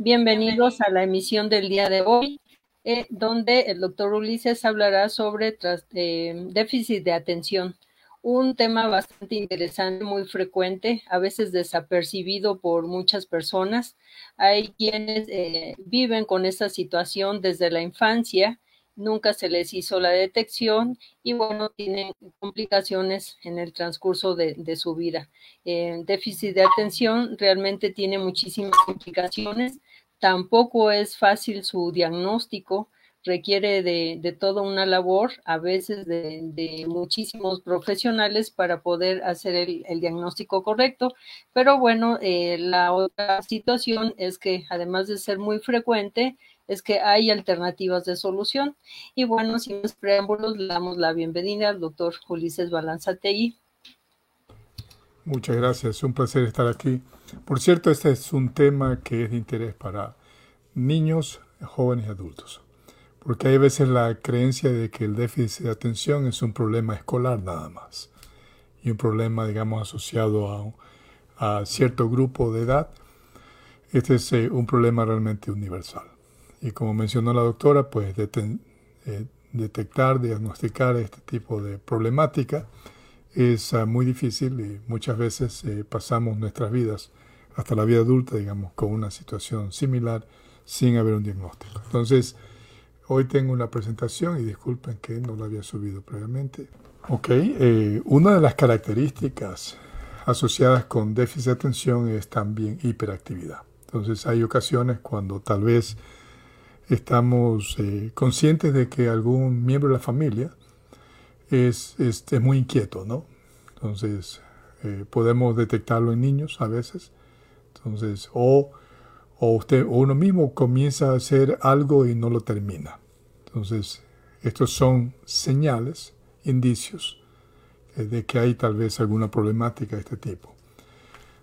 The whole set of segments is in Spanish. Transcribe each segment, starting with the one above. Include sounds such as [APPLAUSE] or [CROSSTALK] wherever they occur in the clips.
Bienvenidos a la emisión del día de hoy, eh, donde el doctor Ulises hablará sobre eh, déficit de atención, un tema bastante interesante, muy frecuente, a veces desapercibido por muchas personas. Hay quienes eh, viven con esta situación desde la infancia nunca se les hizo la detección y bueno, tienen complicaciones en el transcurso de, su vida. Eh, déficit de atención realmente tiene muchísimas complicaciones, tampoco es fácil su diagnóstico, requiere de, toda una labor, a veces de, muchísimos profesionales para poder hacer el, diagnóstico correcto. Pero bueno, eh, la otra situación es que además de ser muy frecuente, es que hay alternativas de solución. Y bueno, sin más preámbulos, le damos la bienvenida al doctor Ulises Balanzatei. Muchas gracias, un placer estar aquí. Por cierto, este es un tema que es de interés para niños, jóvenes y adultos, porque hay veces la creencia de que el déficit de atención es un problema escolar nada más, y un problema, digamos, asociado a, a cierto grupo de edad. Este es eh, un problema realmente universal. Y como mencionó la doctora, pues eh, detectar, diagnosticar este tipo de problemática es ah, muy difícil y muchas veces eh, pasamos nuestras vidas, hasta la vida adulta, digamos, con una situación similar sin haber un diagnóstico. Entonces, hoy tengo una presentación y disculpen que no la había subido previamente. Ok, eh, una de las características asociadas con déficit de atención es también hiperactividad. Entonces hay ocasiones cuando tal vez estamos eh, conscientes de que algún miembro de la familia es, muy inquieto, ¿no? Entonces, eh, podemos detectarlo en niños a veces. Entonces, o, o, usted, o uno mismo comienza a hacer algo y no lo termina. Entonces, estos son señales, indicios eh, de que hay tal vez alguna problemática de este tipo.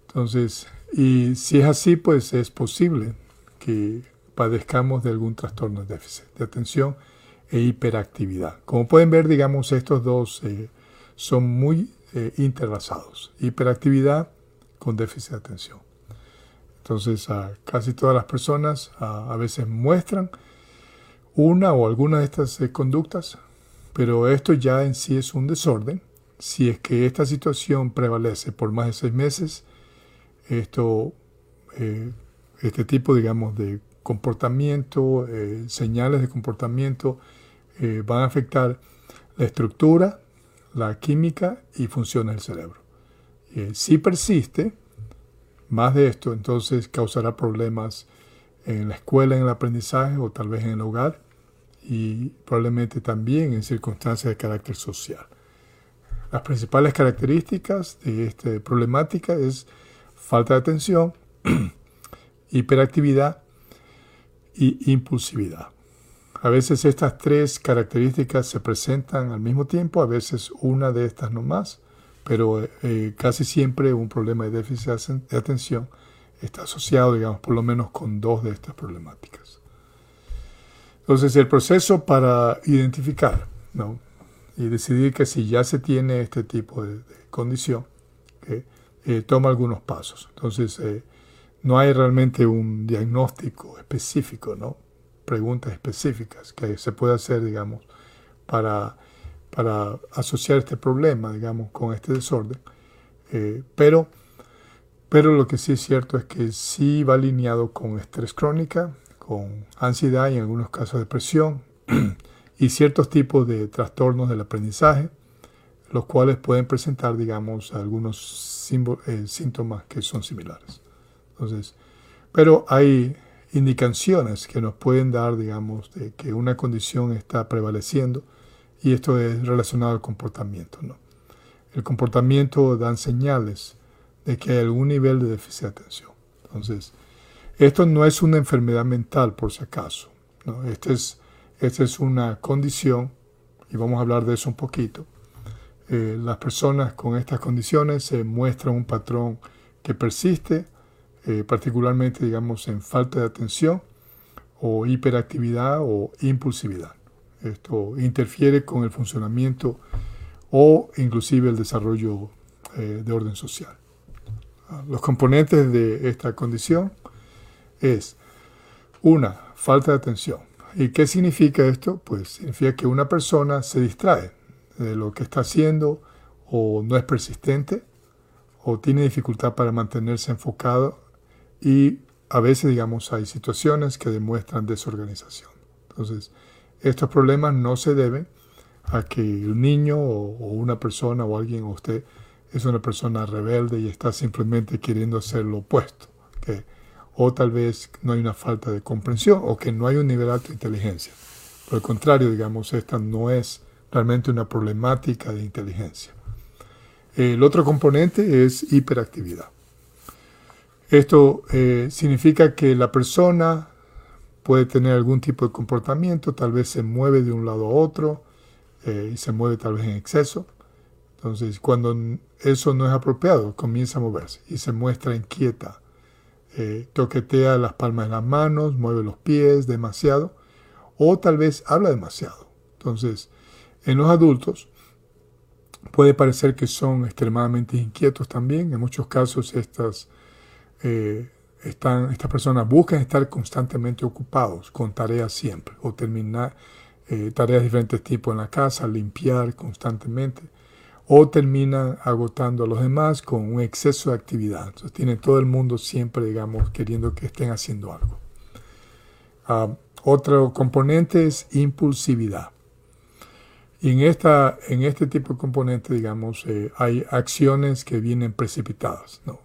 Entonces, y si es así, pues es posible que padezcamos de algún trastorno de déficit de atención e hiperactividad. Como pueden ver, digamos, estos dos eh, son muy eh. Hiperactividad con déficit de atención. Entonces, casi todas las personas a, veces muestran una o alguna de estas eh, conductas, pero esto ya en sí es un desorden. Si es que esta situación prevalece por más de seis meses, esto, este tipo, digamos, de comportamiento, eh, señales de comportamiento eh, van a afectar la estructura, la química y funciones del cerebro. Eh, si persiste más de esto, entonces causará problemas en la escuela, en el aprendizaje o tal vez en el hogar y probablemente también en circunstancias de carácter social. Las principales características de esta problemática es falta de atención, [CLEARS THROAT] hiperactividad, y impulsividad. A veces estas tres características se presentan al mismo tiempo, a veces una de estas no más, pero eh, casi siempre un problema de déficit de atención está asociado, digamos, por lo menos con dos de estas problemáticas. Entonces, el proceso para identificar ¿no? y decidir que si ya se tiene este tipo de, condición, eh, toma algunos pasos. Entonces, eh, no hay realmente un diagnóstico específico, ¿no? Preguntas específicas que se puede hacer, digamos, para, para asociar este problema, digamos, con este desorden. Eh, pero, pero lo que sí es cierto es que sí va alineado con estrés crónica, con ansiedad y en algunos casos depresión [CLEARS THROAT] y ciertos tipos de trastornos del aprendizaje, los cuales pueden presentar, digamos, algunos eh, síntomas que son similares. Entonces, pero hay indicaciones que nos pueden dar, digamos, de que una condición está prevaleciendo y esto es relacionado al comportamiento. ¿no? El comportamiento da señales de que hay algún nivel de déficit de atención. Entonces, esto no es una enfermedad mental, por si acaso. ¿no? Esta es, esta es una condición, y vamos a hablar de eso un poquito. Eh, las personas con estas condiciones se muestran un patrón que persiste eh, particularmente digamos en falta de atención o hiperactividad o impulsividad. Esto interfiere con el funcionamiento o inclusive el desarrollo eh, de orden social. Los componentes de esta condición es Una, falta de atención. ¿Y qué significa esto? Pues significa que una persona se distrae de lo que está haciendo o no es persistente o tiene dificultad para mantenerse enfocado y a veces, digamos, hay situaciones que demuestran desorganización. Entonces, estos problemas no se deben a que un niño o, una persona o alguien o usted es una persona rebelde y está simplemente queriendo hacer lo opuesto. O tal vez no hay una falta de comprensión o que no hay un nivel alto de inteligencia. Por el contrario, digamos, esta no es realmente una problemática de inteligencia. El otro componente es hiperactividad. Esto eh, significa que la persona puede tener algún tipo de comportamiento, tal vez se mueve de un lado a otro eh, y se mueve tal vez en exceso. Entonces, cuando eso no es apropiado, comienza a moverse y se muestra inquieta. Eh, toquetea las palmas de las manos, mueve los pies demasiado o tal vez habla demasiado. Entonces, en los adultos puede parecer que son extremadamente inquietos también. En muchos casos estas, eh, están, estas personas buscan estar constantemente ocupados con tareas siempre o terminar eh, tareas de diferentes tipos en la casa, limpiar constantemente o terminan agotando a los demás con un exceso de actividad. Entonces tiene todo el mundo siempre, digamos, queriendo que estén haciendo algo. Ah, otro componente es impulsividad. Y en, esta, en este tipo de componente, digamos, eh, hay acciones que vienen precipitadas. ¿no?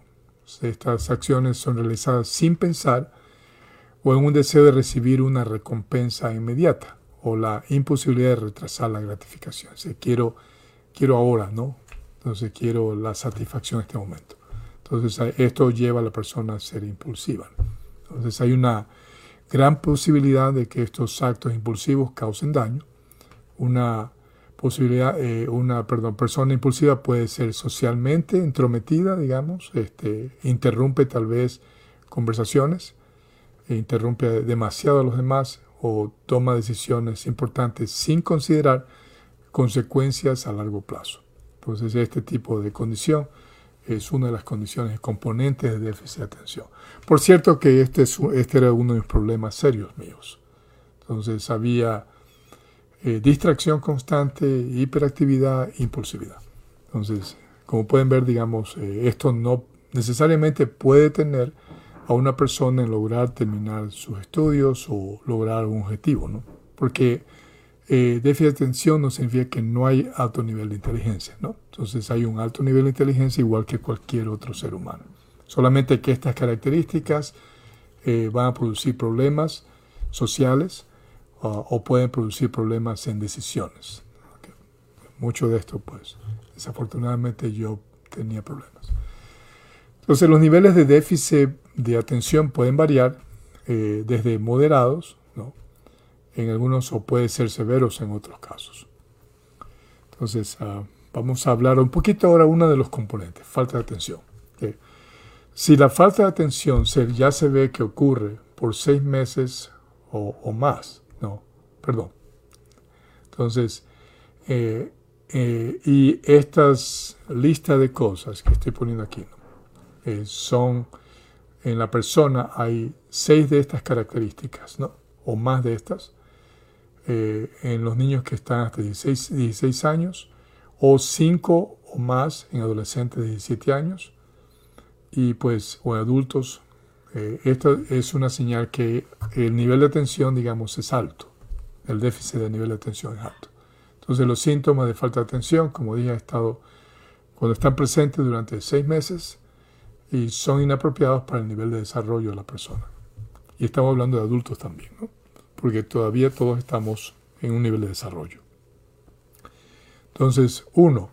Estas acciones son realizadas sin pensar o en un deseo de recibir una recompensa inmediata o la imposibilidad de retrasar la gratificación. O quiero, quiero ahora, ¿no? Entonces quiero la satisfacción en este momento. Entonces esto lleva a la persona a ser impulsiva. Entonces hay una gran posibilidad de que estos actos impulsivos causen daño. Una posibilidad, eh, una perdón, persona impulsiva puede ser socialmente entrometida, digamos, este, interrumpe tal vez conversaciones, e interrumpe demasiado a los demás o toma decisiones importantes sin considerar consecuencias a largo plazo. Entonces este tipo de condición es una de las condiciones componentes de déficit de atención. Por cierto que este, es, este era uno de los problemas serios míos. Entonces había eh, distracción constante, hiperactividad, impulsividad. Entonces, como pueden ver, digamos, eh, esto no necesariamente puede tener a una persona en lograr terminar sus estudios o lograr un objetivo, ¿no? Porque eh, déficit de atención no significa que no hay alto nivel de inteligencia, ¿no? Entonces hay un alto nivel de inteligencia igual que cualquier otro ser humano. Solamente que estas características van a producir problemas sociales, o pueden producir problemas en decisiones. Mucho de esto, pues, desafortunadamente yo tenía problemas. Entonces, los niveles de déficit de atención pueden variar eh, desde moderados, ¿no? en algunos, o pueden ser severos en otros casos. Entonces, ah, vamos a hablar un poquito ahora uno de los componentes, falta de atención. Si la falta de atención ya se ve que ocurre por seis meses o más, Perdón. Entonces, eh, eh, y estas listas de cosas que estoy poniendo aquí eh, son, en la persona hay seis de estas características, ¿no? O más de estas, en los niños que están hasta 16, 16 años, o cinco o más en adolescentes de 17 años, y pues, o en adultos. esto es una señal que el nivel de atención, digamos, es alto el déficit de nivel de atención es alto. Entonces los síntomas de falta de atención, como dije, han estado cuando están presentes durante seis meses y son inapropiados para el nivel de desarrollo de la persona. Y estamos hablando de adultos también, ¿no? porque todavía todos estamos en un nivel de desarrollo. Entonces, uno,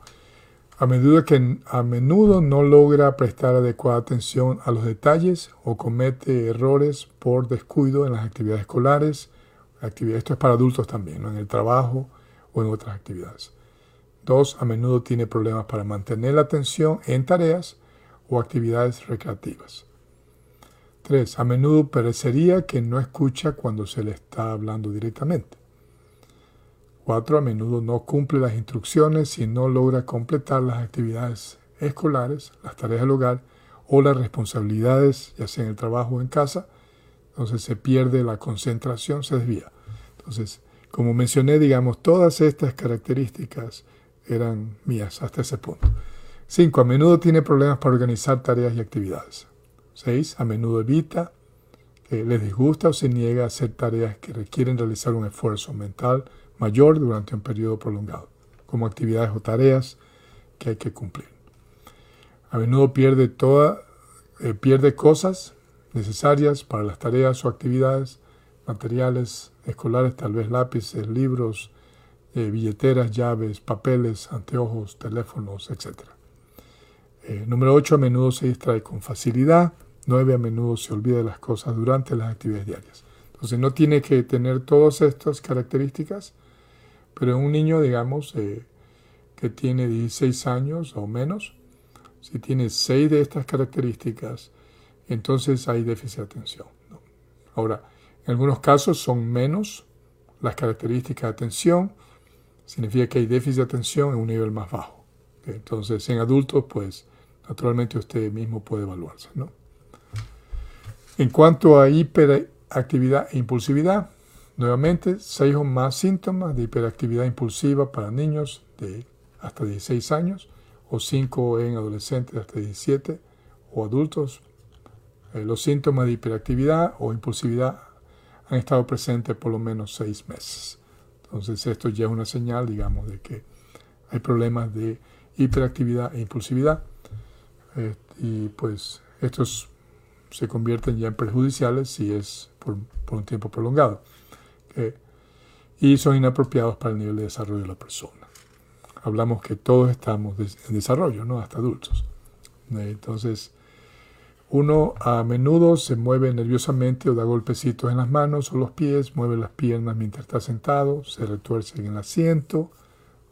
a menudo que a menudo no logra prestar adecuada atención a los detalles o comete errores por descuido en las actividades escolares, esto es para adultos también, en el trabajo o en otras actividades. Dos, a menudo tiene problemas para mantener la atención en tareas o actividades recreativas. Tres, a menudo parecería que no escucha cuando se le está hablando directamente. Cuatro, a menudo no cumple las instrucciones y no logra completar las actividades escolares, las tareas del hogar o las responsabilidades, ya sea en el trabajo o en casa, Entonces se pierde la concentración, se desvía. Entonces, como mencioné, digamos, todas estas características eran mías hasta ese punto. 5. A menudo tiene problemas para organizar tareas y actividades. 6. A menudo evita, que les disgusta o se niega a hacer tareas que requieren realizar un esfuerzo mental mayor durante un periodo prolongado, como actividades o tareas que hay que cumplir. A menudo pierde, toda, eh, pierde cosas necesarias para las tareas o actividades, materiales escolares, tal vez lápices, libros, eh, billeteras, llaves, papeles, anteojos, teléfonos, etc. Eh, número 8. A menudo se distrae con facilidad. 9. A menudo se olvida de las cosas durante las actividades diarias. Entonces no tiene que tener todas estas características, pero un niño, digamos, eh, que tiene 16 años o menos, si tiene 6 de estas características, entonces hay déficit de atención. Ahora, en algunos casos son menos las características de atención, significa que hay déficit de atención en un nivel más bajo. Entonces, en adultos, pues, naturalmente usted mismo puede evaluarse. En cuanto a hiperactividad e impulsividad, nuevamente, seis o más síntomas de hiperactividad impulsiva para niños de hasta 16 años, o cinco en adolescentes hasta 17, o adultos. Eh, los síntomas de hiperactividad o impulsividad han estado presentes por lo menos seis meses. Entonces esto ya es una señal, digamos, de que hay problemas de hiperactividad e impulsividad. Eh, y pues estos se convierten ya en perjudiciales si es por, un tiempo prolongado. y son inapropiados para el nivel de desarrollo de la persona. Hablamos que todos estamos en desarrollo, ¿no? Hasta adultos. Entonces, uno a menudo se mueve nerviosamente o da golpecitos en las manos o los pies, mueve las piernas mientras está sentado, se retuerce en el asiento.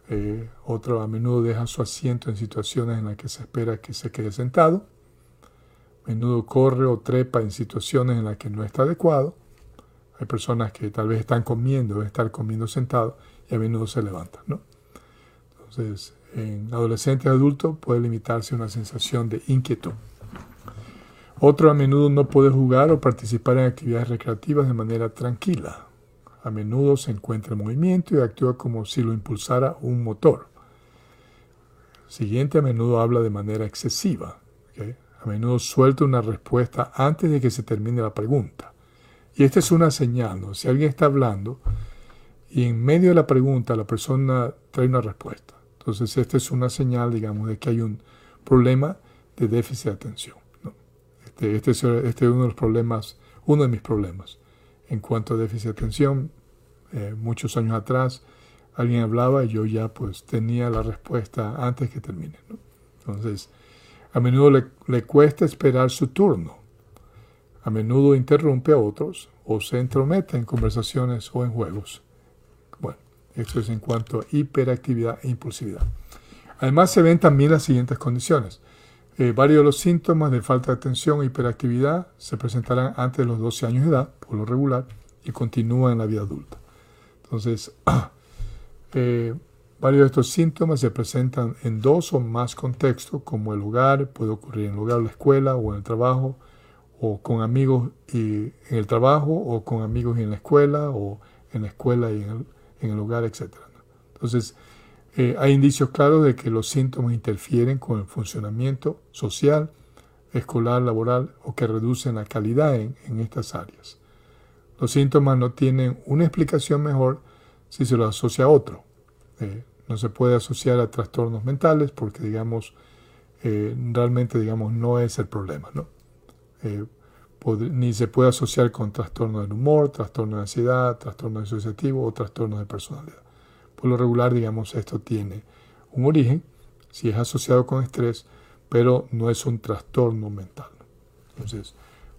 Eh, otro a menudo deja su asiento en situaciones en las que se espera que se quede sentado. A menudo corre o trepa en situaciones en las que no está adecuado. Hay personas que tal vez están comiendo, deben estar comiendo sentado y a menudo se levantan. Entonces, en adolescentes y adultos puede limitarse a una sensación de inquietud. Otro a menudo no puede jugar o participar en actividades recreativas de manera tranquila. A menudo se encuentra en movimiento y actúa como si lo impulsara un motor. Siguiente, a menudo habla de manera excesiva. A menudo suelta una respuesta antes de que se termine la pregunta. Y esta es una señal. Si alguien está hablando y en medio de la pregunta la persona trae una respuesta. Entonces, esta es una señal, digamos, de que hay un problema de déficit de atención. Este, este, este, es uno de los problemas, uno de mis problemas. En cuanto a déficit de atención, eh, muchos años atrás alguien hablaba y yo ya pues tenía la respuesta antes que termine. Entonces, a menudo le, le, cuesta esperar su turno. A menudo interrumpe a otros o se entromete en conversaciones o en juegos. Bueno, esto es en cuanto a hiperactividad e impulsividad. Además se ven también las siguientes condiciones. Eh, varios de los síntomas de falta de atención e hiperactividad se presentarán antes de los 12 años de edad, por lo regular, y continúan en la vida adulta. Entonces, [CLEARS THROAT] eh, varios de estos síntomas se presentan en dos o más contextos, como el hogar, puede ocurrir en el hogar, la escuela o en el trabajo, o con amigos y en el trabajo, o con amigos y en la escuela, o en la escuela y en el, en el hogar, etc. Entonces, eh, hay indicios claros de que los síntomas interfieren con el funcionamiento social, escolar, laboral o que reducen la calidad en, estas áreas. Los síntomas no tienen una explicación mejor si se los asocia a otro. Eh, no se puede asociar a trastornos mentales porque, digamos, eh, realmente, digamos, no es el problema, ¿no? ni se puede asociar con trastornos del humor, trastornos de ansiedad, trastornos asociativo o trastornos de personalidad. Por lo regular, digamos, esto tiene un origen, si es asociado con estrés, pero no es un trastorno mental. Entonces,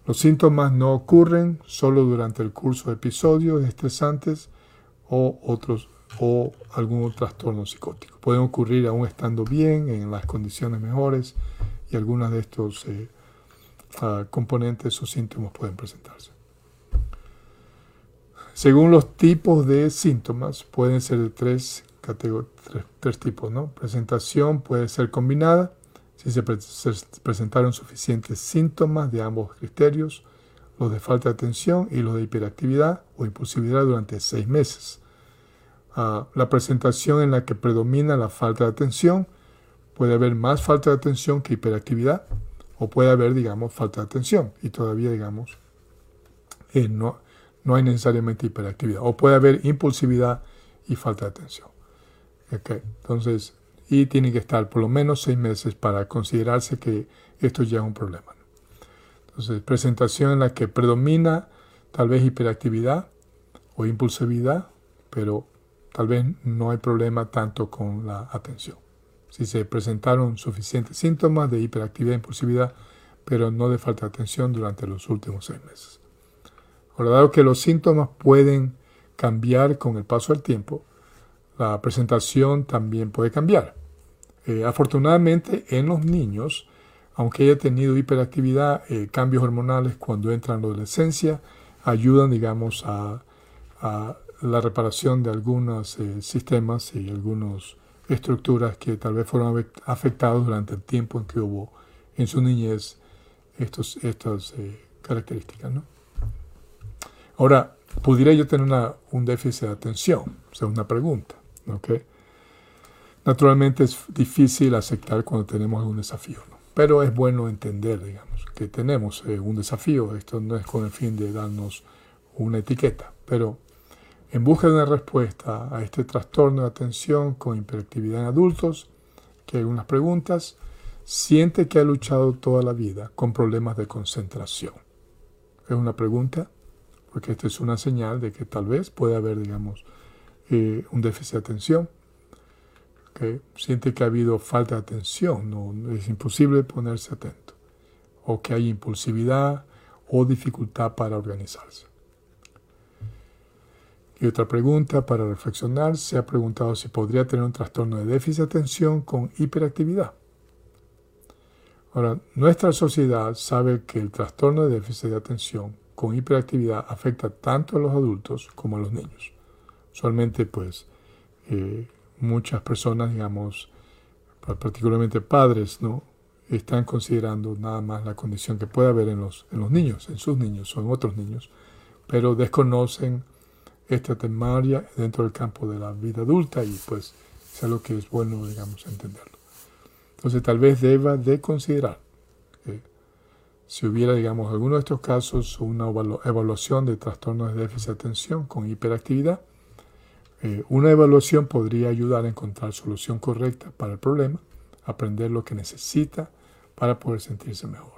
los síntomas no ocurren solo durante el curso de episodios estresantes o otros o algún trastorno psicótico. Pueden ocurrir aún estando bien, en las condiciones mejores, y algunos de estos eh, ah, componentes o síntomas pueden presentarse. Según los tipos de síntomas, pueden ser de tres, tres, tipos. ¿no? Presentación puede ser combinada si se, presentaron suficientes síntomas de ambos criterios. los de falta de atención y los de hiperactividad o impulsividad durante seis meses. Ah, la presentación en la que predomina la falta de atención puede haber más falta de atención que hiperactividad o puede haber, digamos, falta de atención y todavía, digamos, eh, no, no hay necesariamente hiperactividad. O puede haber impulsividad y falta de atención. Entonces, y tiene que estar por lo menos seis meses para considerarse que esto ya es un problema. Entonces, presentación en la que predomina tal vez hiperactividad o impulsividad, pero tal vez no hay problema tanto con la atención. Si se presentaron suficientes síntomas de hiperactividad e impulsividad, pero no de falta de atención durante los últimos seis meses. Dado que los síntomas pueden cambiar con el paso del tiempo, la presentación también puede cambiar. Eh, afortunadamente, en los niños, aunque haya tenido hiperactividad, eh, cambios hormonales cuando entran en la adolescencia ayudan, digamos, a, la reparación de algunos eh, sistemas y algunas estructuras que tal vez fueron afectados durante el tiempo en que hubo en su niñez estas características. ¿no? Ahora, ¿pudiera yo tener un déficit de atención? O sea, una pregunta. Naturalmente es difícil aceptar cuando tenemos algún desafío, pero es bueno entender, digamos, que tenemos eh, un desafío. Esto no es con el fin de darnos una etiqueta, pero en busca de una respuesta a este trastorno de atención con hiperactividad en adultos, que hay unas preguntas, siente que ha luchado toda la vida con problemas de concentración. Es una pregunta, porque esta es una señal de que tal vez puede haber, digamos, eh, un déficit de atención, que siente que ha habido falta de atención, es imposible ponerse atento, o que hay impulsividad o dificultad para organizarse. Y otra pregunta para reflexionar, se ha preguntado si podría tener un trastorno de déficit de atención con hiperactividad. Ahora, nuestra sociedad sabe que el trastorno de déficit de atención con hiperactividad afecta tanto a los adultos como a los niños. Usualmente, pues, eh, muchas personas, digamos, particularmente padres, ¿no? Están considerando nada más la condición que puede haber en los, en los niños, en sus niños o en otros niños, pero desconocen esta temaria dentro del campo de la vida adulta y pues es algo que es bueno, digamos, entenderlo. Entonces tal vez deba de considerar si hubiera, digamos, alguno de estos casos una evaluación de trastornos de déficit de atención con hiperactividad, eh, una evaluación podría ayudar a encontrar solución correcta para el problema, aprender lo que necesita para poder sentirse mejor.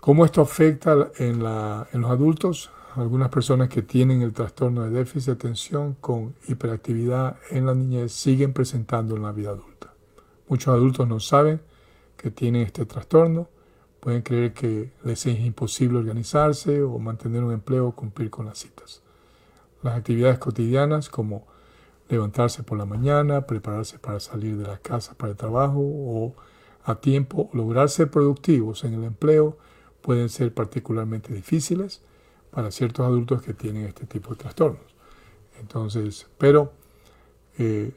¿Cómo esto afecta en, los adultos? Algunas personas que tienen el trastorno de déficit de atención con hiperactividad en la niñez siguen presentando en la vida adulta. Muchos adultos no saben que tienen este trastorno, pueden creer que les es imposible organizarse o mantener un empleo o cumplir con las citas. Las actividades cotidianas como levantarse por la mañana, prepararse para salir de la casa para el trabajo o a tiempo, lograr ser productivos en el empleo pueden ser particularmente difíciles para ciertos adultos que tienen este tipo de trastornos. Entonces, pero eh,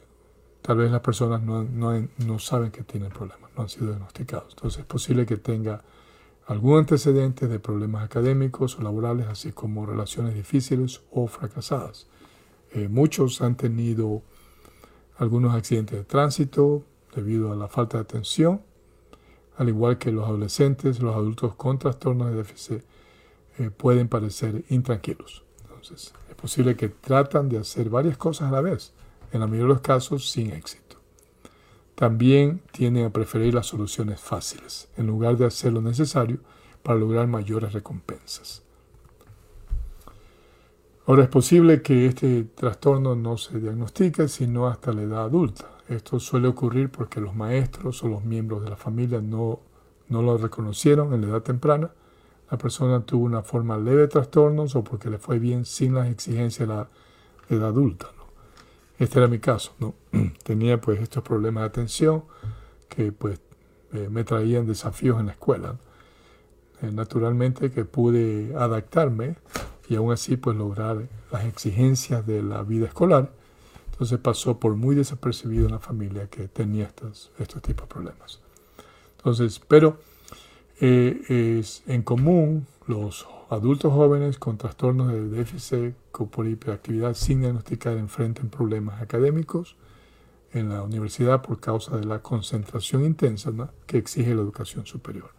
tal vez las personas no, no saben que tienen problemas, no han sido diagnosticados. Entonces es posible que tenga algún antecedente de problemas académicos o laborales, así como relaciones difíciles o fracasadas. Eh, muchos han tenido algunos accidentes de tránsito debido a la falta de atención, al igual que los adolescentes, los adultos con trastornos de déficit eh, pueden parecer intranquilos. Entonces, es posible que tratan de hacer varias cosas a la vez, en la mayoría de los casos sin éxito también tienden a preferir las soluciones fáciles, en lugar de hacer lo necesario para lograr mayores recompensas. Ahora es posible que este trastorno no se diagnostique sino hasta la edad adulta. Esto suele ocurrir porque los maestros o los miembros de la familia no, no lo reconocieron en la edad temprana. La persona tuvo una forma leve de trastornos o porque le fue bien sin las exigencias de la edad adulta. Este era mi caso, ¿no? [CLEARS THROAT] Tenía pues estos problemas de atención que pues eh, me traían desafíos en la escuela. Eh, naturalmente que pude adaptarme y aún así pues lograr las exigencias de la vida escolar. Entonces pasó por muy desapercibido en la familia que tenía estos, estos tipos de problemas. Entonces, pero Eh, es en común los adultos jóvenes con trastornos de déficit por hiperactividad sin diagnosticar enfrentan problemas académicos en la universidad por causa de la concentración intensa que exige la educación superior.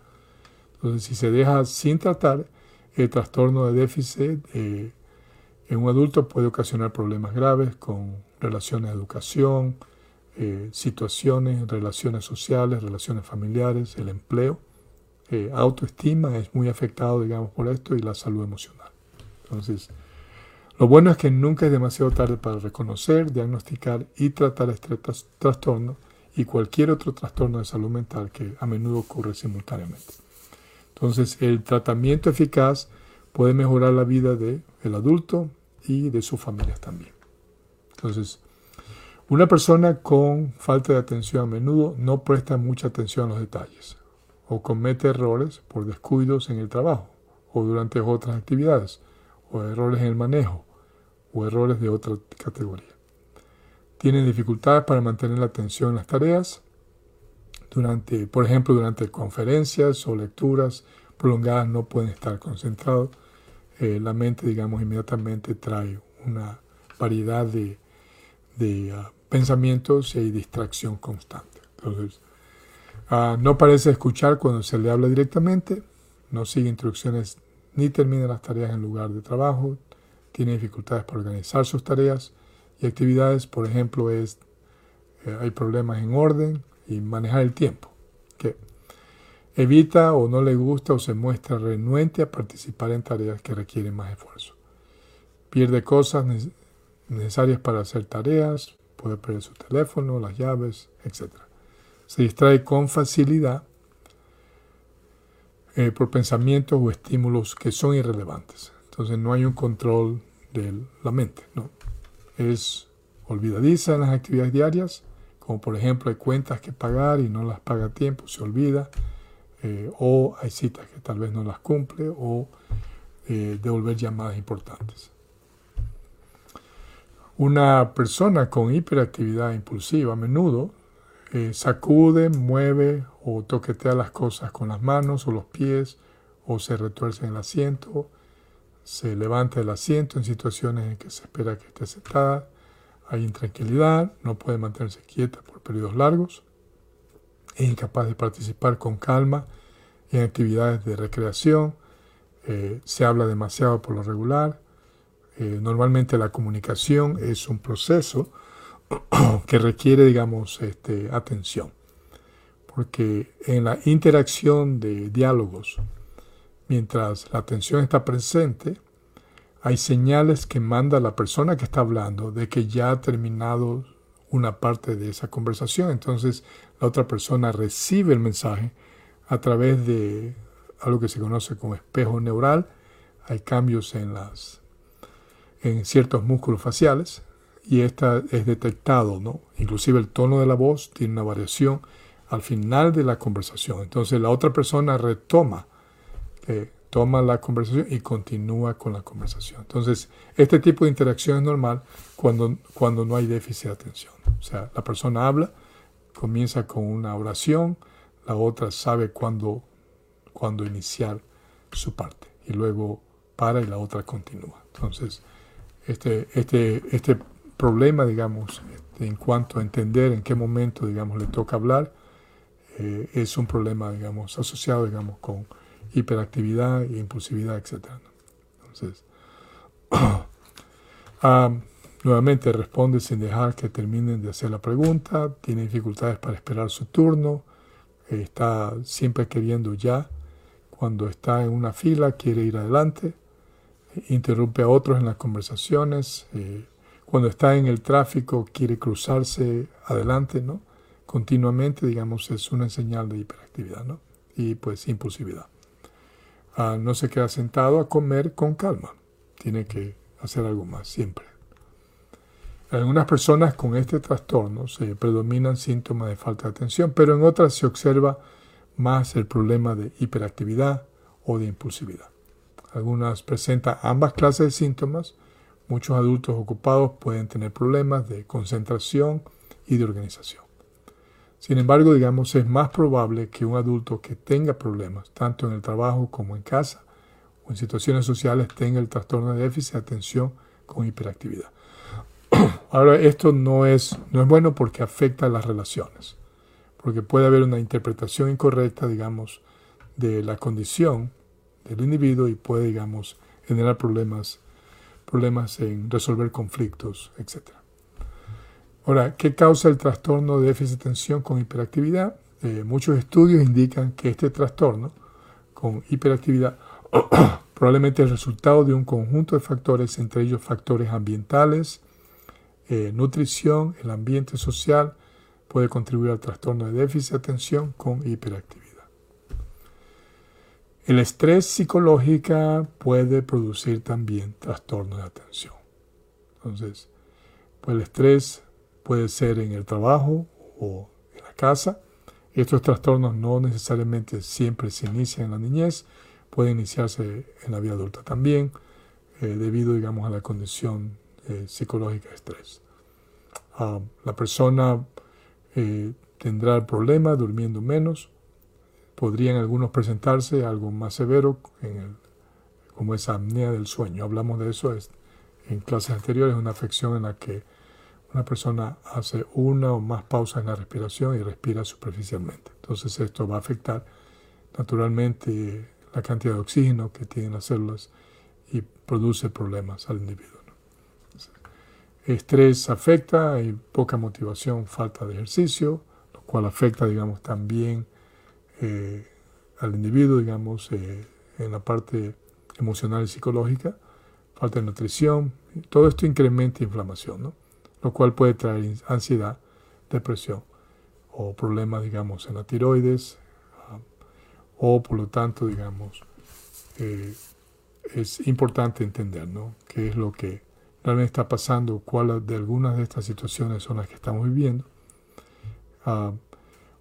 Entonces, si se deja sin tratar, el trastorno de déficit eh, en un adulto puede ocasionar problemas graves con relaciones de educación, eh, situaciones, relaciones sociales, relaciones familiares, el empleo. Eh, autoestima es muy afectado, digamos, por esto y la salud emocional. Entonces, lo bueno es que nunca es demasiado tarde para reconocer, diagnosticar y tratar este trastorno y cualquier otro trastorno de salud mental que a menudo ocurre simultáneamente. Entonces, el tratamiento eficaz puede mejorar la vida del adulto y de sus familias también. Entonces, una persona con falta de atención a menudo no presta mucha atención a los detalles o comete errores por descuidos en el trabajo o durante otras actividades o errores en el manejo o errores de otra categoría. Tienen dificultades para mantener la atención en las tareas, durante, por ejemplo, durante conferencias o lecturas prolongadas no pueden estar concentrados. Eh, la mente, digamos, inmediatamente trae una variedad de, ah, pensamientos y distracción constante. Entonces, ah, no parece escuchar cuando se le habla directamente, no sigue instrucciones ni termina las tareas en lugar de trabajo, tiene dificultades para organizar sus tareas y actividades, por ejemplo, es, eh, hay problemas en orden y manejar el tiempo, evita o no le gusta o se muestra renuente a participar en tareas que requieren más esfuerzo. Pierde cosas necesarias para hacer tareas, puede perder su teléfono, las llaves, etc. Se distrae con facilidad eh, por pensamientos o estímulos que son irrelevantes. Entonces no hay un control de la mente. Es olvidadiza en las actividades diarias, como por ejemplo hay cuentas que pagar y no las paga a tiempo, se olvida, eh, o hay citas que tal vez no las cumple, o eh, devolver llamadas importantes. Una persona con hiperactividad impulsiva a menudo eh, sacude, mueve o toquetea las cosas con las manos o los pies o se retuerce en el asiento se levanta del asiento en situaciones en que se espera que esté sentada, hay intranquilidad, no puede mantenerse quieta por periodos largos, es incapaz de participar con calma en actividades de recreación, eh, se habla demasiado por lo regular, eh, normalmente la comunicación es un proceso [CLEARS THROAT] que requiere, digamos, este, atención, porque en la interacción de diálogos, mientras la atención está presente, hay señales que manda la persona que está hablando de que ya ha terminado una parte de esa conversación. Entonces la otra persona recibe el mensaje a través de algo que se conoce como espejo neural. Hay cambios en, las, en ciertos músculos faciales y esta es detectado, ¿no? Inclusive el tono de la voz tiene una variación al final de la conversación. Entonces la otra persona retoma eh, toma la conversación y continúa con la conversación. Entonces, este tipo de interacción es normal cuando, cuando no hay déficit de atención. O sea, la persona habla, comienza con una oración, la otra sabe cuándo, cuándo iniciar su parte y luego para y la otra continúa. Entonces, este, este, este problema, digamos, este, en cuanto a entender en qué momento, digamos, le toca hablar, eh, es un problema, digamos, asociado, digamos, con hiperactividad impulsividad, etc. Entonces, [CLEARS THROAT] ah, nuevamente responde sin dejar que terminen de hacer la pregunta, tiene dificultades para esperar su turno, está siempre queriendo ya, cuando está en una fila quiere ir adelante, interrumpe a otros en las conversaciones, eh, cuando está en el tráfico quiere cruzarse adelante, ¿no? Continuamente, digamos, es una señal de hiperactividad, ¿no? Y pues impulsividad. Ah, no se queda sentado a comer con calma. Tiene que hacer algo más siempre. Algunas personas con este trastorno se predominan síntomas de falta de atención, pero en otras se observa más el problema de hiperactividad o de impulsividad. Algunas presentan ambas clases de síntomas. Muchos adultos ocupados pueden tener problemas de concentración y de organización. Sin embargo, digamos, es más probable que un adulto que tenga problemas, tanto en el trabajo como en casa o en situaciones sociales, tenga el trastorno de déficit de atención con hiperactividad. [CLEARS THROAT] Ahora, esto no es, no es bueno porque afecta a las relaciones, porque puede haber una interpretación incorrecta, digamos, de la condición del individuo y puede, digamos, generar problemas, problemas en resolver conflictos, etc. Ahora, ¿qué causa el trastorno de déficit de atención con hiperactividad? Eh, muchos estudios indican que este trastorno con hiperactividad [CLEARS THROAT] probablemente es resultado de un conjunto de factores, entre ellos factores ambientales, eh, nutrición, el ambiente social, puede contribuir al trastorno de déficit de atención con hiperactividad. El estrés psicológico puede producir también trastorno de atención. Entonces, pues el estrés puede ser en el trabajo o en la casa. Estos trastornos no necesariamente siempre se inician en la niñez, pueden iniciarse en la vida adulta también, eh, debido, digamos, a la condición eh, psicológica de estrés. Ah, la persona eh, tendrá el problema durmiendo menos, podrían algunos presentarse algo más severo en como esa apnea del sueño. Hablamos de eso en clases anteriores, una afección en la que una persona hace una o más pausas en la respiración y respira superficialmente. Entonces esto va a afectar naturalmente la cantidad de oxígeno que tienen las células y produce problemas al individuo. Estrés afecta, hay poca motivación, falta de ejercicio, lo cual afecta, digamos, también eh, al individuo, digamos, eh, en la parte emocional y psicológica, falta de nutrición, todo esto incrementa inflamación, ¿no? lo cual puede traer ansiedad, depresión o problemas, digamos, en la tiroides, ah, o por lo tanto, digamos, eh, es importante entender ¿no? qué es lo que realmente está pasando, cuáles de algunas de estas situaciones son las que estamos viviendo. Ah,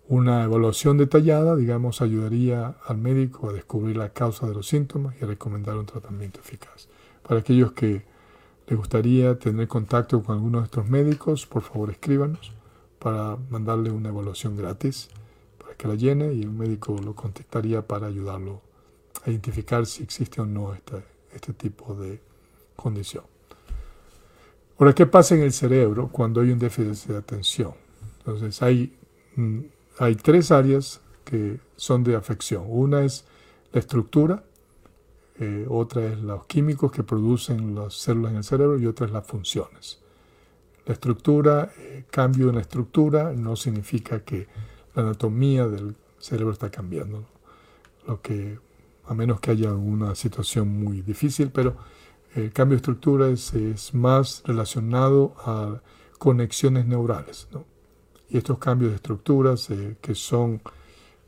una evaluación detallada, digamos, ayudaría al médico a descubrir la causa de los síntomas y a recomendar un tratamiento eficaz. Para aquellos que les gustaría tener contacto con alguno de estos médicos, por favor escríbanos para mandarle una evaluación gratis para que la llene y el médico lo contactaría para ayudarlo a identificar si existe o no este, este tipo de condición. Ahora, ¿qué pasa en el cerebro cuando hay un déficit de atención? Entonces, hay hay tres áreas que son de afección. Una es la estructura, eh, otra es los químicos que producen las células en el cerebro y otra es las funciones. La estructura, eh, cambio en la estructura no significa que la anatomía del cerebro está cambiando, lo que a menos que haya una situación muy difícil, pero el cambio de estructura es, más relacionado a conexiones neurales. Y estos cambios de estructuras eh, que son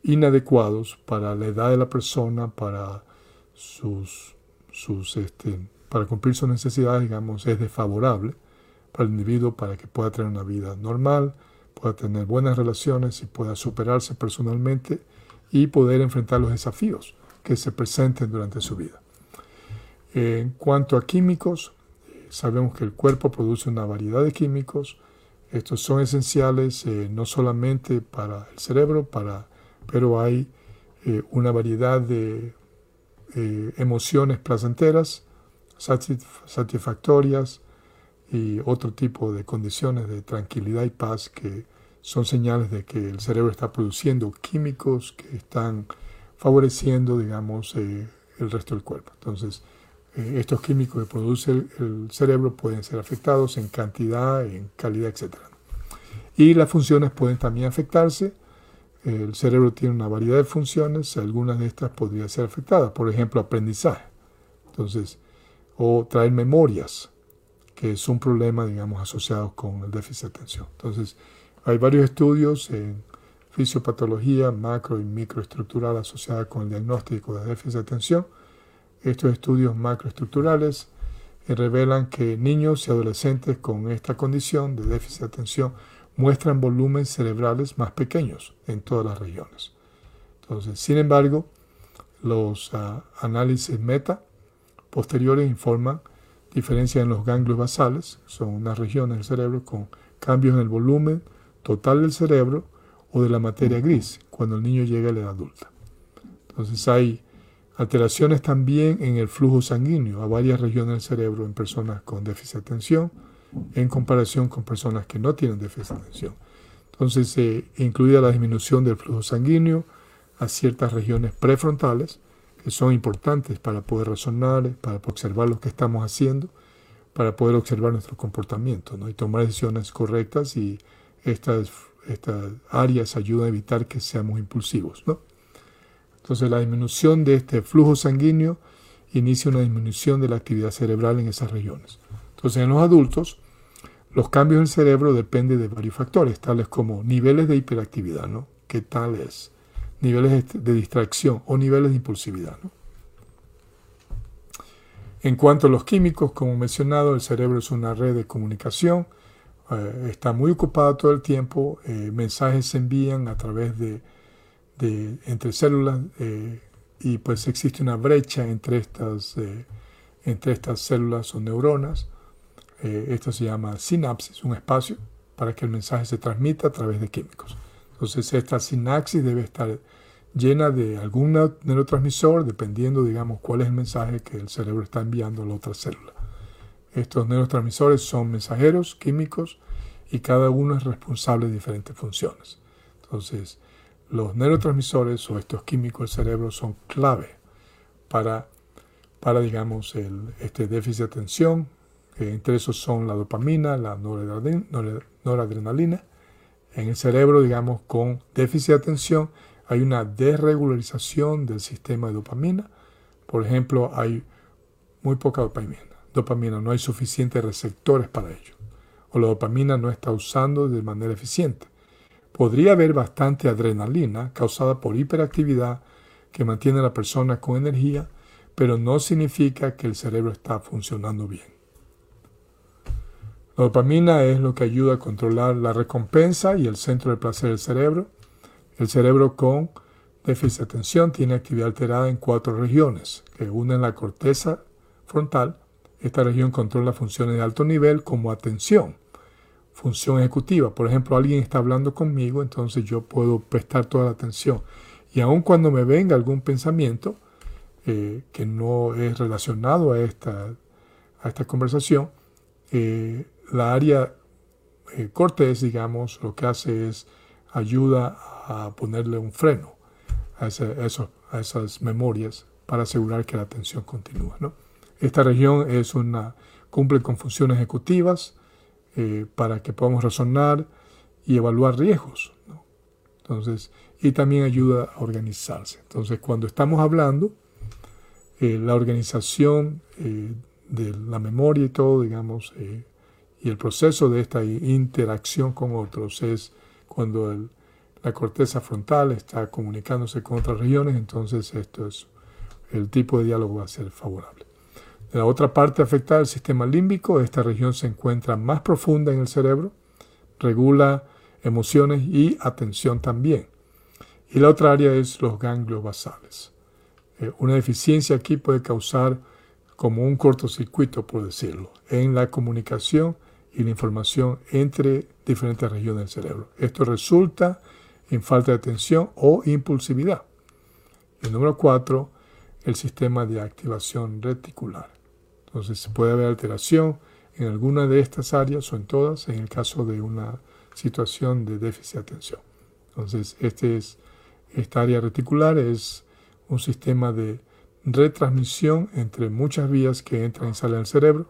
inadecuados para la edad de la persona, para sus, sus este, para cumplir sus necesidades, digamos, es desfavorable para el individuo para que pueda tener una vida normal, pueda tener buenas relaciones y pueda superarse personalmente y poder enfrentar los desafíos que se presenten durante su vida. En cuanto a químicos, sabemos que el cuerpo produce una variedad de químicos, estos son esenciales eh, no solamente para el cerebro, para, pero hay eh, una variedad de eh, emociones placenteras, satisfactorias y otro tipo de condiciones de tranquilidad y paz que son señales de que el cerebro está produciendo químicos que están favoreciendo, digamos, el resto del cuerpo. Entonces, estos químicos que produce el, cerebro pueden ser afectados en cantidad, en calidad, etc. Y las funciones pueden también afectarse. El cerebro tiene una variedad de funciones, algunas de estas podrían ser afectadas, por ejemplo, aprendizaje. Entonces, o traer memorias, que es un problema, digamos, asociado con el déficit de atención. Entonces, hay varios estudios en fisiopatología macro y microestructural asociada con el diagnóstico de déficit de atención estos estudios macroestructurales eh, revelan que niños y adolescentes con esta condición de déficit de atención muestran volúmenes cerebrales más pequeños en todas las regiones. Entonces, sin embargo, los ah, análisis meta posteriores informan diferencias en los ganglios basales, son unas regiones del cerebro con cambios en el volumen total del cerebro o de la materia gris cuando el niño llega a la edad adulta. Entonces hay alteraciones también en el flujo sanguíneo a varias regiones del cerebro en personas con déficit de atención en comparación con personas que no tienen déficit de atención. Entonces, se incluye la disminución del flujo sanguíneo a ciertas regiones prefrontales que son importantes para poder razonar, para observar lo que estamos haciendo, para poder observar nuestro comportamiento ¿no? y tomar decisiones correctas y estas, estas áreas ayudan a evitar que seamos impulsivos. ¿no? Entonces la disminución de este flujo sanguíneo inicia una disminución de la actividad cerebral en esas regiones. Entonces en los adultos los cambios en el cerebro dependen de varios factores, tales como niveles de hiperactividad, ¿no? ¿Qué tal es? Niveles de distracción o niveles de impulsividad, ¿no? En cuanto a los químicos, como mencionado, el cerebro es una red de comunicación, eh, está muy ocupado todo el tiempo, eh, mensajes se envían a través de entre células eh, y pues existe una brecha entre estas, eh, entre estas células o neuronas. Eh, esto se llama sinapsis, un espacio para que el mensaje se transmita a través de químicos. Entonces esta sinapsis debe estar llena de algún neurotransmisor, dependiendo, digamos, cuál es el mensaje que el cerebro está enviando a la otra célula. Estos neurotransmisores son mensajeros químicos y cada uno es responsable de diferentes funciones. Entonces, los neurotransmisores o estos químicos del cerebro son clave para, para digamos, el, este déficit de atención. entre esos son la dopamina, la noradrenalina. En el cerebro, digamos, con déficit de atención hay una desregularización del sistema de dopamina. Por ejemplo, hay muy poca dopamina. Dopamina, no hay suficientes receptores para ello. O la dopamina no está usando de manera eficiente. Podría haber bastante adrenalina causada por hiperactividad que mantiene a la persona con energía, pero no significa que el cerebro está funcionando bien. La dopamina es lo que ayuda a controlar la recompensa y el centro del placer del cerebro. El cerebro con déficit de atención tiene actividad alterada en cuatro regiones que unen la corteza frontal. Esta región controla funciones de alto nivel como atención, función ejecutiva. Por ejemplo, alguien está hablando conmigo, entonces yo puedo prestar toda la atención. Y aun cuando me venga algún pensamiento eh, que no es relacionado a esta, a esta conversación, eh, la área eh, cortés, digamos, lo que hace es ayuda a ponerle un freno a, a esas memorias para asegurar que la atención continúa. ¿no? Esta región es una, cumple con funciones ejecutivas, eh, para que podamos razonar y evaluar riesgos. Entonces, y también ayuda a organizarse. Entonces, cuando estamos hablando, eh, la organización eh, de la memoria y todo, digamos, y el proceso de esta interacción con otros es cuando la corteza frontal está comunicándose con otras regiones, entonces esto es el tipo de diálogo va a ser favorable. La otra parte afectada, el sistema límbico, esta región se encuentra más profunda en el cerebro, regula emociones y atención también. Y la otra área es los ganglios basales. Eh, una deficiencia aquí puede causar como un cortocircuito, por decirlo, en la comunicación y la información entre diferentes regiones del cerebro. Esto resulta en falta de atención o impulsividad. El número cuatro, el sistema de activación reticular. Entonces puede haber alteración en alguna de estas áreas o en todas en el caso de una situación de déficit de atención. Entonces este es, esta área reticular es un sistema de retransmisión entre muchas vías que entran y salen del cerebro.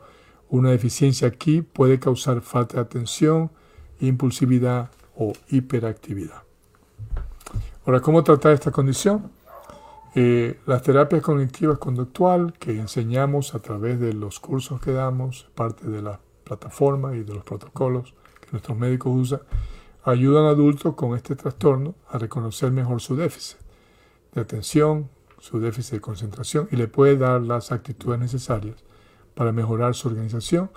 Una deficiencia aquí puede causar falta de atención, impulsividad o hiperactividad. Ahora, ¿cómo tratar esta condición? Eh, las terapias cognitivas conductual que enseñamos a través de los cursos que damos, parte de la plataforma y de los protocolos que nuestros médicos usan, ayudan a adultos con este trastorno a reconocer mejor su déficit de atención, su déficit de concentración y le puede dar las actitudes necesarias para mejorar su organización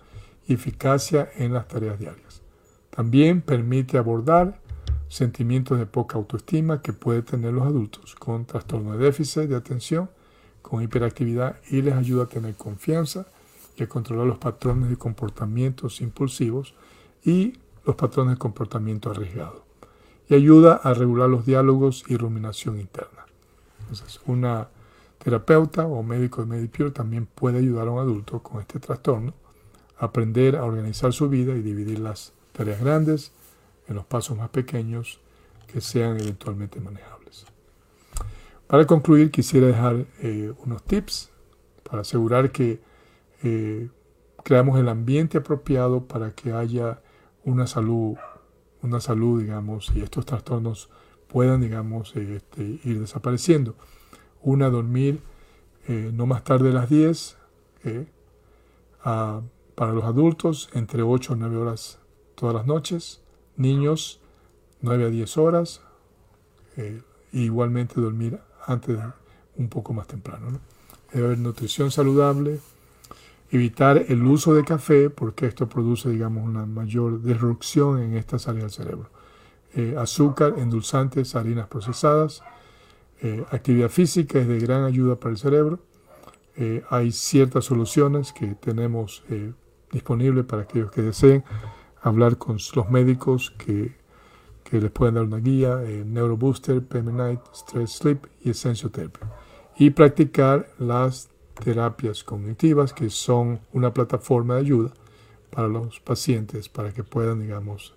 y eficacia en las tareas diarias. También permite abordar sentimientos de poca autoestima que pueden tener los adultos con trastorno de déficit de atención, con hiperactividad y les ayuda a tener confianza y a controlar los patrones de comportamientos impulsivos y los patrones de comportamiento arriesgado. y ayuda a regular los diálogos y ruminación interna. Entonces, una terapeuta o médico de Medipure también puede ayudar a un adulto con este trastorno a aprender a organizar su vida y dividir las tareas grandes en los pasos más pequeños que sean eventualmente manejables. Para concluir, quisiera dejar eh, unos tips para asegurar que eh, creamos el ambiente apropiado para que haya una salud, una salud, digamos, y estos trastornos puedan, digamos, este, ir desapareciendo. Una, dormir eh, no más tarde de las 10, para los adultos, entre 8 o 9 horas todas las noches, niños 9 a 10 horas, eh, igualmente dormir antes un poco más temprano. Debe haber nutrición saludable, evitar el uso de café porque esto produce, digamos, una mayor disrupción en esta salida del cerebro. Eh, azúcar, endulzantes, harinas procesadas, eh, actividad física es de gran ayuda para el cerebro. hay ciertas soluciones que tenemos disponibles para aquellos que deseen hablar con los médicos que, les pueden dar una guía, eh, Neurobooster, PM Stress Sleep y Essential Therapy. Y practicar las terapias cognitivas, que son una plataforma de ayuda para los pacientes, para que puedan, digamos,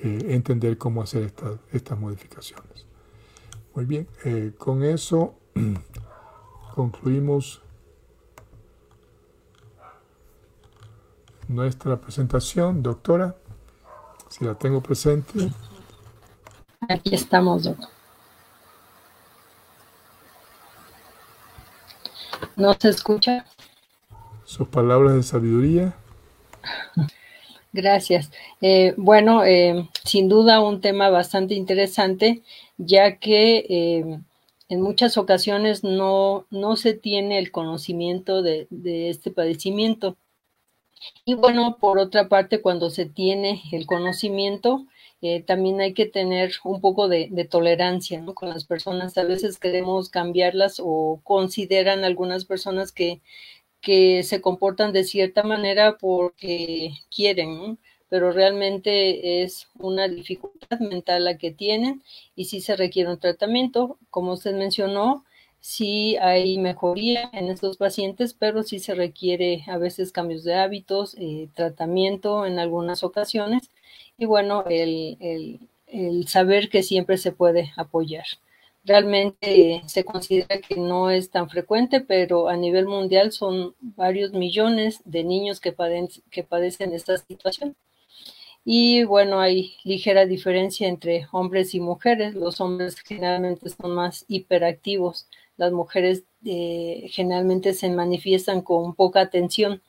eh, entender cómo hacer estas modificaciones. Muy bien, eh, con eso [CLEARS THROAT] concluimos nuestra presentación, doctora. Si la tengo presente. Aquí estamos, doctor. ¿No se escucha? Sus palabras de sabiduría. Gracias. Eh, bueno, eh, sin duda un tema bastante interesante, ya que eh, en muchas ocasiones no, no se tiene el conocimiento de, de este padecimiento. Y bueno, por otra parte, cuando se tiene el conocimiento, eh, también hay que tener un poco de, tolerancia con las personas. A veces queremos cambiarlas o consideran algunas personas que, que se comportan de cierta manera porque quieren, pero realmente es una dificultad mental la que tienen y sí se requiere un tratamiento. Como usted mencionó, sí hay mejoría en estos pacientes, pero sí se requiere a veces cambios de hábitos, eh, tratamiento en algunas ocasiones y bueno, el, el, saber que siempre se puede apoyar. Realmente se considera que no es tan frecuente, pero a nivel mundial son varios millones de niños que, que padecen esta situación. Y bueno, hay ligera diferencia entre hombres y mujeres. Los hombres generalmente son más hiperactivos las mujeres eh, generalmente se manifiestan con poca atención.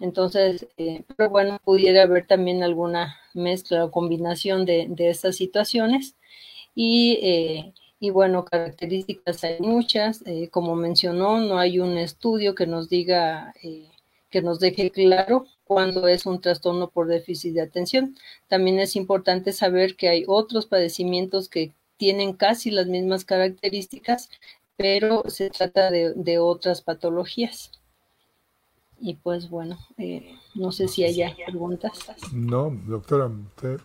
Entonces, eh, pero bueno, pudiera haber también alguna mezcla o combinación de, estas situaciones. Y, eh, y, bueno, características hay muchas. como mencionó, no hay un estudio que nos diga, que nos deje claro cuándo es un trastorno por déficit de atención. También es importante saber que hay otros padecimientos que tienen casi las mismas características, pero se trata de, otras patologías. Y pues bueno, eh, no sé si haya preguntas. No, doctora, usted,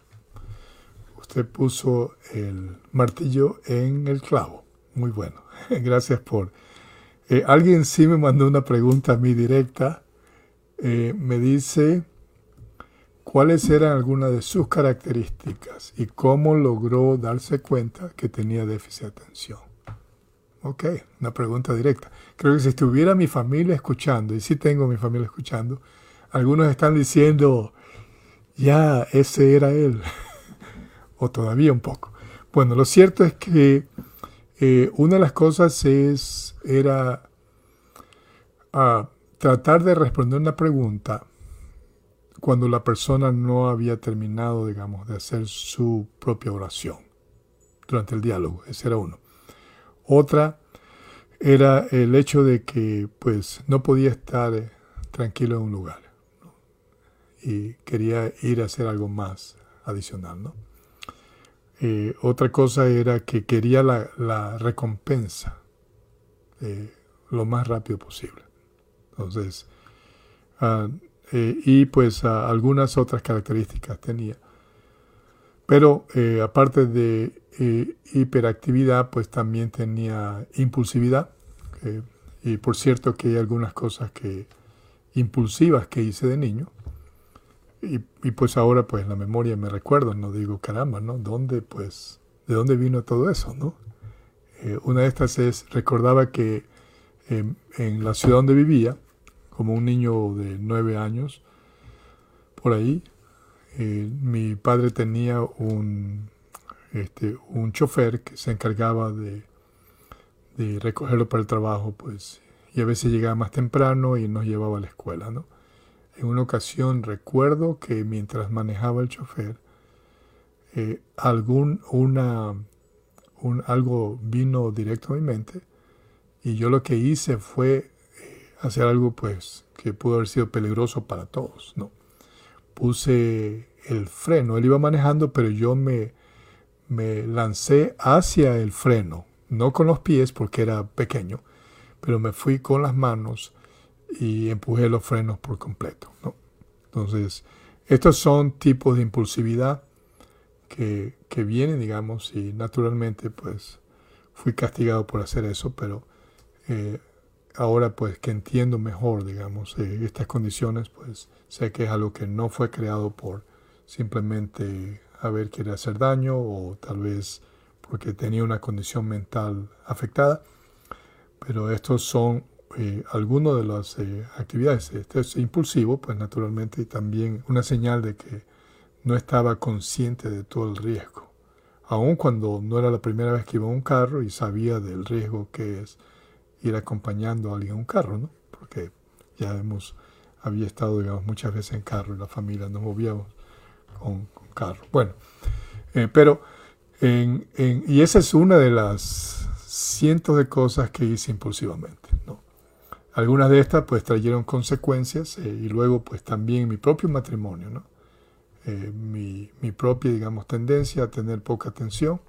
usted puso el martillo en el clavo. Muy bueno. [LAUGHS] Gracias por... Eh, alguien sí me mandó una pregunta a mí directa. Eh, me dice cuáles eran algunas de sus características y cómo logró darse cuenta que tenía déficit de atención. Ok, una pregunta directa. Creo que si estuviera mi familia escuchando, y sí tengo mi familia escuchando, algunos están diciendo, ya, ese era él, [LAUGHS] o todavía un poco. Bueno, lo cierto es que eh, una de las cosas es, era ah, tratar de responder una pregunta cuando la persona no había terminado, digamos, de hacer su propia oración durante el diálogo. Ese era uno. Otra era el hecho de que pues no podía estar eh, tranquilo en un lugar y quería ir a hacer algo más adicional. ¿no? Eh, otra cosa era que quería la, recompensa eh, lo más rápido posible. Entonces, ah, y pues algunas otras características tenía. Pero aparte de eh, hiperactividad, pues también tenía impulsividad. y por cierto que hay algunas cosas que impulsivas que hice de niño. Y, pues ahora pues la memoria me recuerdo, no digo caramba, ¿no? ¿Dónde pues, de dónde vino todo eso, no? una de estas es, recordaba que en la ciudad donde vivía, como un niño de nueve años, por ahí, eh, mi padre tenía un, este, un chofer que se encargaba de, de, recogerlo para el trabajo, pues, y a veces llegaba más temprano y nos llevaba a la escuela, ¿no? En una ocasión recuerdo que mientras manejaba el chofer, eh, algún, una, un, algo vino directo a mi mente y yo lo que hice fue eh, hacer algo pues que pudo haber sido peligroso para todos, ¿no? puse el freno. Él iba manejando, pero yo me, me lancé hacia el freno, no con los pies porque era pequeño, pero me fui con las manos y empujé los frenos por completo. ¿no? Entonces, estos son tipos de impulsividad que, que, vienen, digamos, y naturalmente pues fui castigado por hacer eso, pero eh, ahora pues que entiendo mejor, digamos, eh, estas condiciones, pues sé que es algo que no fue creado por simplemente haber querido hacer daño o tal vez porque tenía una condición mental afectada. Pero estos son eh, algunas de las eh, actividades. Este es impulsivo, pues naturalmente, y también una señal de que no estaba consciente de todo el riesgo. Aun cuando no era la primera vez que iba a un carro y sabía del riesgo que es ir acompañando a alguien en un carro, ¿no? Porque ya hemos, había estado, digamos, muchas veces en carro y la familia nos movíamos con, carro. Bueno, eh, pero, y esa es una de las cientos de cosas que hice impulsivamente. Algunas de estas pues trajeron consecuencias eh, y luego pues también mi propio matrimonio, ¿no? Eh, mi, mi, propia, digamos, tendencia a tener poca atención,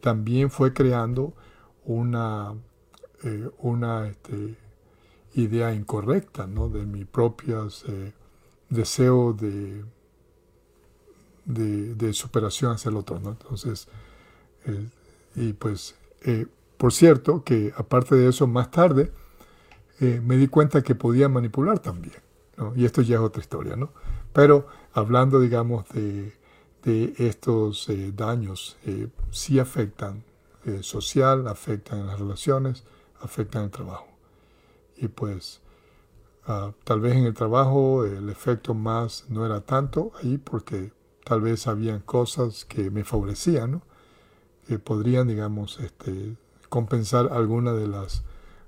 también fue creando una una este, idea incorrecta ¿no? de mi propio deseo de, de, superación hacia el otro. ¿no? Entonces, eh, y pues, por cierto, que aparte de eso, más tarde me di cuenta que podía manipular también. ¿no? Y esto ya es otra historia. ¿no? Pero hablando, digamos, de, de estos daños, sí afectan social, afectan las relaciones, afectan el trabajo. Y pues ah, tal vez en el trabajo el efecto más no era tanto ahí porque tal vez habían cosas que me favorecían, que podrían, digamos, este, compensar alguna de las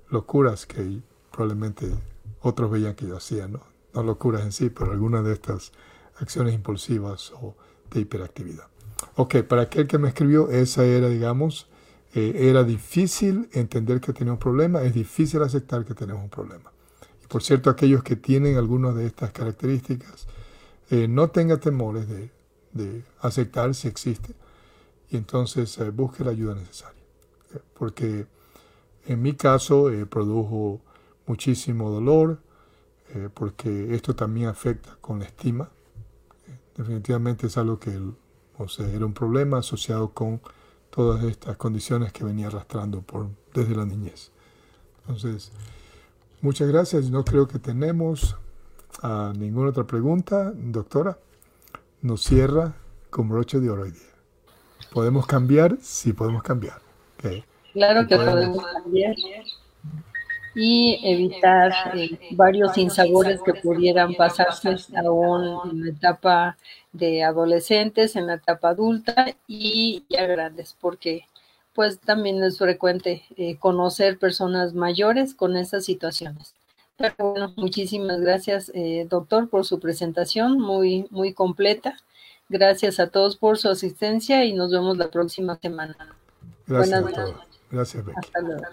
locuras que probablemente otros veían que yo hacía, ¿no? no locuras en sí, pero algunas de estas acciones impulsivas o de hiperactividad. Ok, para aquel que me escribió, esa era, digamos, eh, era difícil entender que tenía un problema, es difícil aceptar que tenemos un problema. Y por cierto, aquellos que tienen algunas de estas características, eh, no tengan temores de, aceptar si existe y entonces eh, busque la ayuda necesaria. porque en mi caso produjo muchísimo dolor, porque esto también afecta con la estima. definitivamente es algo que o sea, era un problema asociado con todas estas condiciones que venía arrastrando por, desde la niñez. Entonces, muchas gracias. No creo que tenemos a ninguna otra pregunta. Doctora, nos cierra con broche de oro hoy día. ¿Podemos cambiar? Sí, podemos cambiar. Claro que podemos cambiar y evitar eh, varios insabores que pudieran pasarse aún en la etapa de adolescentes, en la etapa adulta y ya grandes, porque pues también es frecuente eh, conocer personas mayores con esas situaciones. Pero bueno, muchísimas gracias, eh, doctor, por su presentación, muy, muy completa. Gracias a todos por su asistencia y nos vemos la próxima semana. Gracias, Buenas noches. Gracias, Becky. Hasta luego.